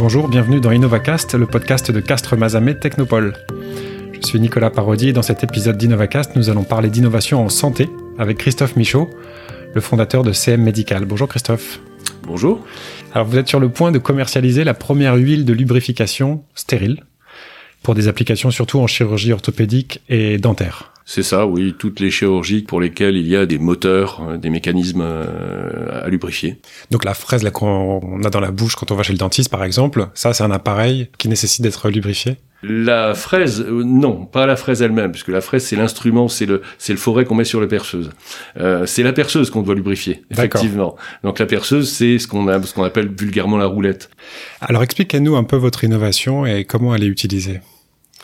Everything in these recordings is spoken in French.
Bonjour, bienvenue dans InnovaCast, le podcast de Castres Mazamet Technopole. Je suis Nicolas Parodi et dans cet épisode d'InnovaCast, nous allons parler d'innovation en santé avec Christophe Michaud, le fondateur de CM Medical. Bonjour Christophe. Bonjour. Alors vous êtes sur le point de commercialiser la première huile de lubrification stérile pour des applications surtout en chirurgie orthopédique et dentaire. C'est ça, oui, toutes les chirurgies pour lesquelles il y a des moteurs, euh, des mécanismes euh, à lubrifier. Donc la fraise qu'on a dans la bouche quand on va chez le dentiste par exemple, ça c'est un appareil qui nécessite d'être lubrifié? La fraise, euh, non, pas la fraise elle-même, puisque la fraise c'est l'instrument, c'est le c'est le forêt qu'on met sur la perceuse. Euh, c'est la perceuse qu'on doit lubrifier, effectivement. Donc la perceuse, c'est ce qu'on a, ce qu'on appelle vulgairement la roulette. Alors expliquez-nous un peu votre innovation et comment elle est utilisée.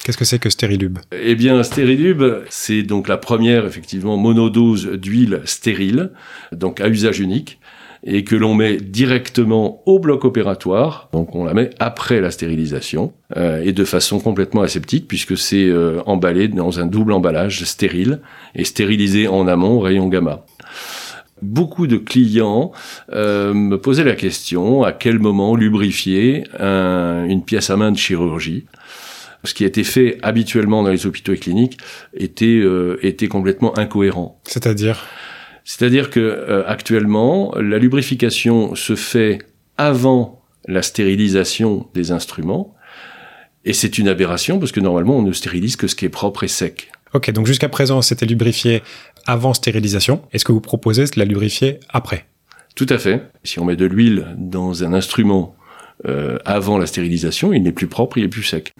Qu'est-ce que c'est que Sterilube Eh bien, Sterilube, c'est donc la première, effectivement, monodose d'huile stérile, donc à usage unique, et que l'on met directement au bloc opératoire, donc on la met après la stérilisation, euh, et de façon complètement aseptique, puisque c'est euh, emballé dans un double emballage stérile, et stérilisé en amont, rayon gamma. Beaucoup de clients euh, me posaient la question à quel moment lubrifier une pièce à main de chirurgie? Ce qui a été fait habituellement dans les hôpitaux et cliniques était euh, était complètement incohérent. C'est-à-dire? C'est-à-dire que euh, actuellement, la lubrification se fait avant la stérilisation des instruments et c'est une aberration parce que normalement on ne stérilise que ce qui est propre et sec. Ok, donc jusqu'à présent c'était lubrifié avant stérilisation. Est-ce que vous proposez de la lubrifier après? Tout à fait. Si on met de l'huile dans un instrument euh, avant la stérilisation, il n'est plus propre, il est plus sec.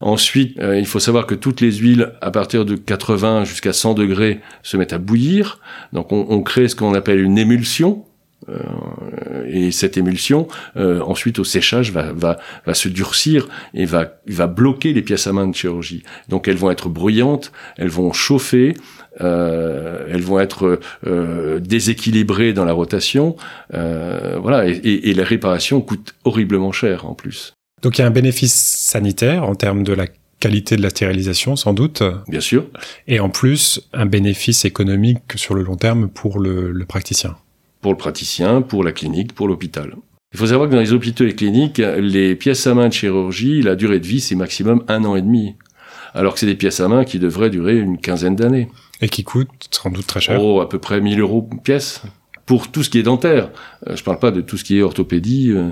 Ensuite, euh, il faut savoir que toutes les huiles, à partir de 80 jusqu'à 100 degrés, se mettent à bouillir. Donc on, on crée ce qu'on appelle une émulsion. Euh, et cette émulsion, euh, ensuite au séchage, va, va, va se durcir et va, va bloquer les pièces à main de chirurgie. Donc elles vont être bruyantes, elles vont chauffer, euh, elles vont être euh, déséquilibrées dans la rotation, euh, voilà, et, et, la réparation coûte horriblement cher en plus. Donc il y a un bénéfice sanitaire en termes de la qualité de la stérilisation, sans doute. Bien sûr. Et en plus, un bénéfice économique sur le long terme pour le, le praticien. Pour le praticien, pour la clinique, pour l'hôpital. Il faut savoir que dans les hôpitaux et cliniques, les pièces à main de chirurgie, la durée de vie, c'est maximum un an et demi. Alors que c'est des pièces à main qui devraient durer une quinzaine d'années. Et qui coûte sans doute très cher. Oh, à peu près 1000 euros pièce pour tout ce qui est dentaire. Euh, je parle pas de tout ce qui est orthopédie. Euh,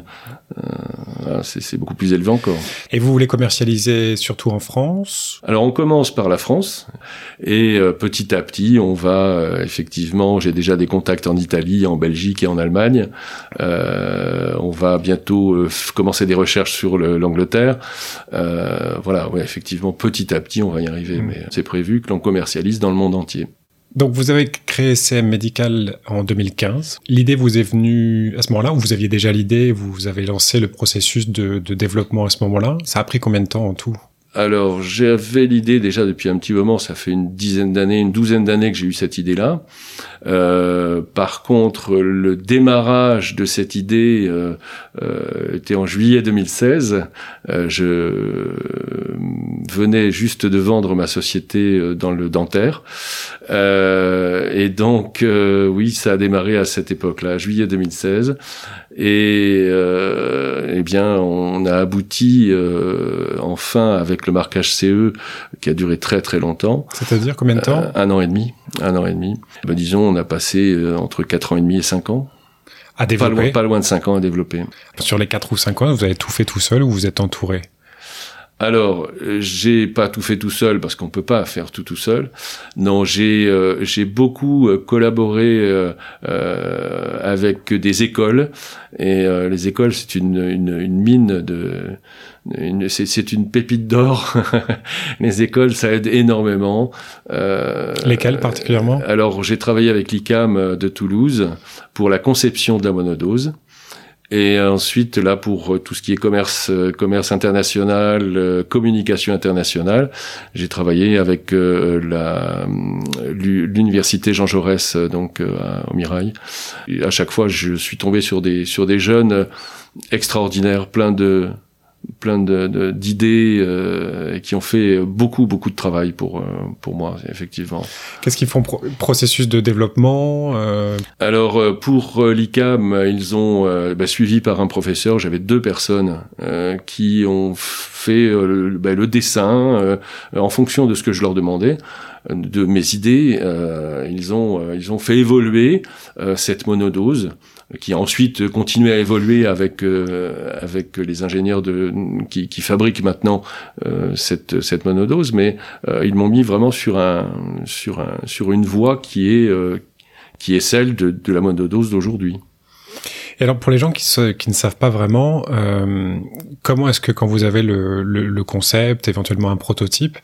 euh, c'est beaucoup plus élevé encore. Et vous voulez commercialiser surtout en France? Alors on commence par la France et euh, petit à petit on va euh, effectivement. J'ai déjà des contacts en Italie, en Belgique et en Allemagne. on va bientôt commencer des recherches sur l'Angleterre. voilà, ouais, effectivement, petit à petit on va y arriver, mmh. mais c'est prévu que l'on commercialise dans le monde entier. Donc vous avez créé CM Medical en 2015. L'idée vous est venue à ce moment-là ou vous aviez déjà l'idée, vous avez lancé le processus de, développement à ce moment-là? Ça a pris combien de temps en tout? Alors j'avais l'idée déjà depuis un petit moment, ça fait une dizaine d'années, une douzaine d'années que j'ai eu cette idée-là. Euh, par contre, le démarrage de cette idée euh, euh, était en juillet 2016. Euh, je venais juste de vendre ma société euh, dans le dentaire, euh, et donc oui, ça a démarré à cette époque-là, juillet 2016. Et eh bien, on a abouti enfin avec le marquage CE qui a duré très très longtemps. C'est-à-dire combien de temps? Un an et demi. Un an et demi. Ben, disons on a passé euh, entre 4 ans et demi et 5 ans. À développer. Pas loin, pas loin de 5 ans à développer. Sur les 4 ou 5 ans, vous avez tout fait tout seul ou vous êtes entouré? Alors, euh, j'ai pas tout fait tout seul parce qu'on peut pas faire tout tout seul. Non, j'ai euh, j'ai beaucoup collaboré euh, avec des écoles et les écoles c'est une, une, une mine de c'est une pépite d'or. les écoles, ça aide énormément. Euh, Lesquelles particulièrement? Alors, j'ai travaillé avec l'ICAM de Toulouse pour la conception de la monodose. Et ensuite, là, pour tout ce qui est commerce, commerce international, euh, communication internationale, j'ai travaillé avec euh, l'université Jean Jaurès, donc au Mirail. Et à chaque fois, je suis tombé sur des sur des jeunes extraordinaires, plein de plein de d'idées euh, qui ont fait beaucoup beaucoup de travail pour euh, pour moi effectivement. Qu'est-ce qu'ils font processus de développement euh... Alors euh, pour l'ICAM, ils ont bah, suivi par un professeur. J'avais deux personnes qui ont fait bah, le dessin en fonction de ce que je leur demandais de mes idées. ils ont ils ont fait évoluer cette monodose qui a ensuite continué à évoluer avec euh, avec les ingénieurs de qui, qui fabriquent maintenant euh, cette cette monodose, mais euh, ils m'ont mis vraiment sur un sur un sur une voie qui est qui est celle de, de la monodose d'aujourd'hui. Et alors pour les gens qui, qui ne savent pas vraiment, euh, comment est-ce que quand vous avez le, le, le concept, éventuellement un prototype,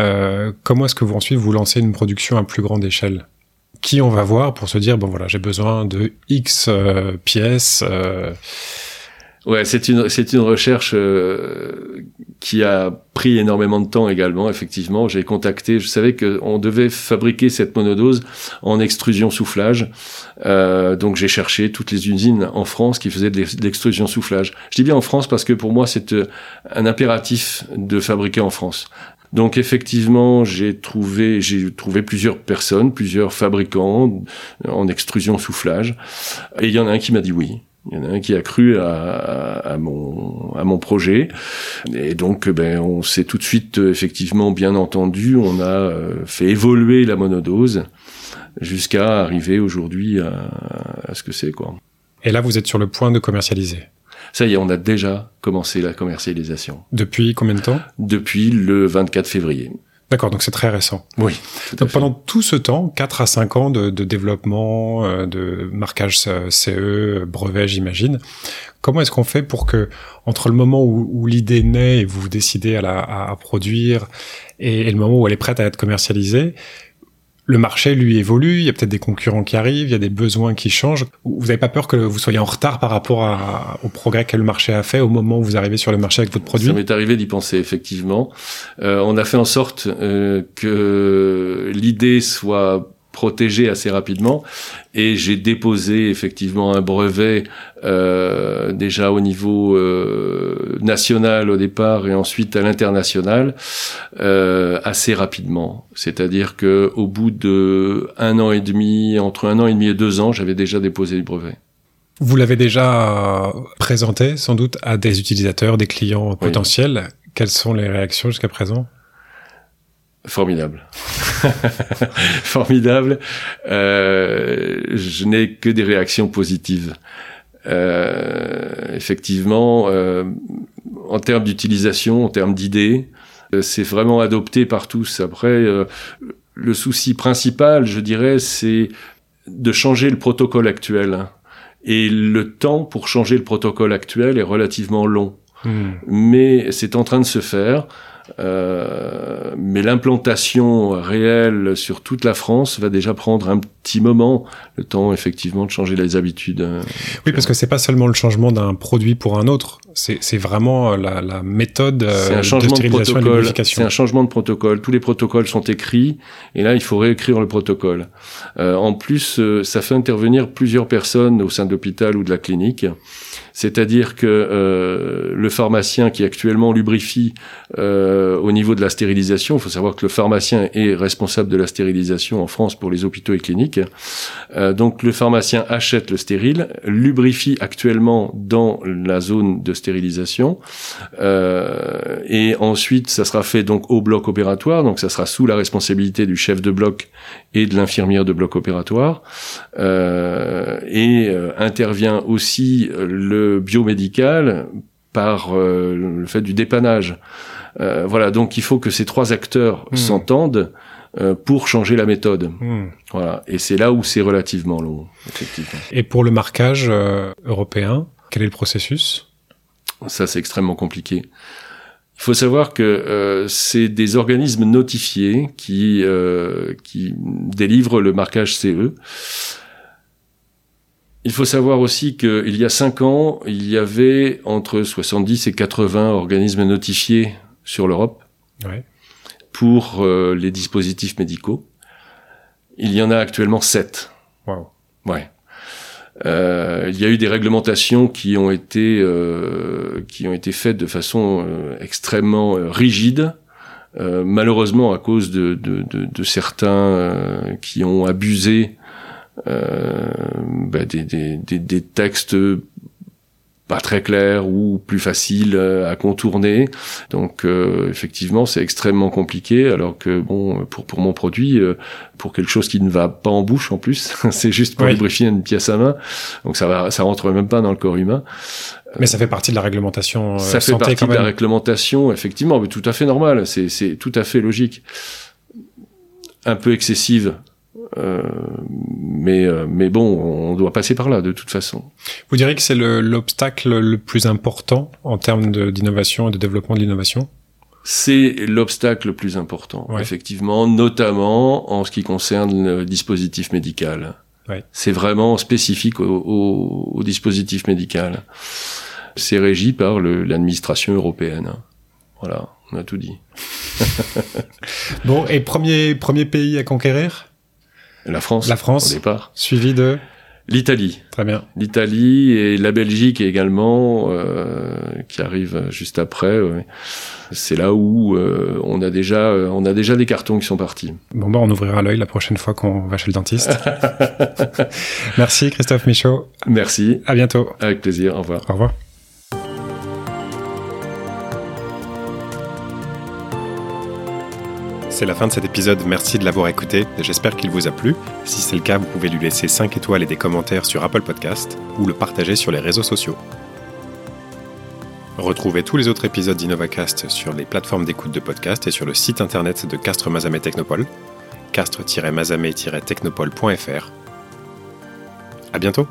euh, comment est-ce que vous ensuite vous lancez une production à plus grande échelle? Qui on va voir pour se dire bon voilà j'ai besoin de X euh, pièces. Ouais, c'est une c'est une recherche euh, qui a pris énormément de temps également. Effectivement, j'ai contacté. Je savais que on devait fabriquer cette monodose en extrusion soufflage. Euh, donc j'ai cherché toutes les usines en France qui faisaient de l'extrusion soufflage. Je dis bien en France parce que pour moi c'est euh, un impératif de fabriquer en France. Donc effectivement, j'ai trouvé, j'ai trouvé plusieurs personnes, plusieurs fabricants en extrusion soufflage, et il y en a un qui m'a dit oui. Il y en a un qui a cru à, à, mon, à mon projet. Et donc, ben, on s'est tout de suite effectivement bien entendu. On a euh, fait évoluer la monodose jusqu'à arriver aujourd'hui à, à ce que c'est. quoi. Et là, vous êtes sur le point de commercialiser ça y est, on a déjà commencé la commercialisation. Depuis combien de temps? Depuis le 24 février. D'accord, donc c'est très récent. Oui. Donc pendant tout ce temps, 4 à 5 ans de, de développement, euh, de marquage CE, brevet, j'imagine, comment est-ce qu'on fait pour que, entre le moment où, où l'idée naît et vous vous décidez à la à, produire, et, et, le moment où elle est prête à être commercialisée, le marché lui évolue, il y a peut-être des concurrents qui arrivent, il y a des besoins qui changent. Vous n'avez pas peur que vous soyez en retard par rapport au progrès que le marché a fait au moment où vous arrivez sur le marché avec votre produit? Ça m'est arrivé d'y penser effectivement. Euh, on a fait en sorte euh, que l'idée soit protégé assez rapidement et j'ai déposé effectivement un brevet euh, déjà au niveau euh, national au départ et ensuite à l'international euh, assez rapidement. C'est-à-dire que au bout de un an et demi, entre un an et demi et deux ans, j'avais déjà déposé le brevet. Vous l'avez déjà présenté sans doute à des utilisateurs, des clients potentiels. Quelles sont les réactions jusqu'à présent? Formidable. Formidable. Euh, je n'ai que des réactions positives. Euh, effectivement, euh, en termes d'utilisation, en termes d'idées, c'est vraiment adopté par tous. Après, le souci principal, je dirais, c'est de changer le protocole actuel. Et le temps pour changer le protocole actuel est relativement long. Hmm. Mais c'est en train de se faire. Euh, mais l'implantation réelle sur toute la France va déjà prendre un petit moment, le temps effectivement de changer les habitudes. Euh, oui, parce que c'est pas seulement le changement d'un produit pour un autre, c'est vraiment la, la méthode un changement de, protocole. C'est un changement de protocole. Tous les protocoles sont écrits, et là il faut réécrire le protocole. Euh, en plus, euh, ça fait intervenir plusieurs personnes au sein de l'hôpital ou de la clinique. C'est-à-dire que euh, le pharmacien qui actuellement lubrifie euh, au niveau de la stérilisation, il faut savoir que le pharmacien est responsable de la stérilisation en France pour les hôpitaux et cliniques. Euh, donc le pharmacien achète le stérile, lubrifie actuellement dans la zone de stérilisation, et ensuite ça sera fait donc au bloc opératoire, donc ça sera sous la responsabilité du chef de bloc et de l'infirmière de bloc opératoire, et intervient aussi le biomédical par euh, le fait du dépannage. Euh, voilà, donc il faut que ces trois acteurs hmm. s'entendent euh, pour changer la méthode. Hmm. Voilà, et c'est là où c'est relativement long, effectivement. Et pour le marquage européen, quel est le processus? Ça, c'est extrêmement compliqué. Il faut savoir que c'est des organismes notifiés qui qui délivrent le marquage CE. Il faut savoir aussi qu'il y a cinq ans, il y avait entre 70 et 80 organismes notifiés sur l'Europe pour euh, les dispositifs médicaux. Il y en a actuellement sept. Wow. Ouais. Euh, il y a eu des réglementations qui ont été euh, qui ont été faites de façon extrêmement euh, rigide, malheureusement à cause de, de, de, de certains qui ont abusé bah, des, des, des, des, textes pas très clair ou plus facile euh, à contourner. Donc euh, effectivement, c'est extrêmement compliqué. Alors que bon, pour pour mon produit, euh, pour quelque chose qui ne va pas en bouche en plus, c'est juste pour lubrifier une pièce à main. Donc ça va, ça rentre même pas dans le corps humain. Mais ça fait partie de la réglementation. ça fait partie de la réglementation, effectivement, mais tout à fait normal. C'est c'est tout à fait logique. Un peu excessive euh, mais, euh, mais bon, on doit passer par là de toute façon. Vous diriez que c'est l'obstacle le, plus important en termes d'innovation et de développement de l'innovation? C'est l'obstacle le plus important, effectivement, notamment en ce qui concerne le dispositif médical. Ouais. C'est vraiment spécifique au, au, au, dispositif médical. C'est régi par l'administration européenne. Voilà, on a tout dit. bon, et premier, premier pays à conquérir? La France. La France. Au départ. Suivi de. L'Italie. Très bien. L'Italie et la Belgique également, euh, qui arrive juste après. C'est là où euh, on a déjà, euh, on a déjà des cartons qui sont partis. Bon bah on ouvrira l'œil la prochaine fois qu'on va chez le dentiste. Merci Christophe Michaud. Merci. À bientôt. Avec plaisir. Au revoir. Au revoir. C'est la fin de cet épisode, merci de l'avoir écouté, j'espère qu'il vous a plu. Si c'est le cas, vous pouvez lui laisser 5 étoiles et des commentaires sur Apple Podcast ou le partager sur les réseaux sociaux. Retrouvez tous les autres épisodes d'InnovaCast sur les plateformes d'écoute de podcast et sur le site internet de Castres Mazamet Technopole, castre-mazamet-technopole.fr. À bientôt!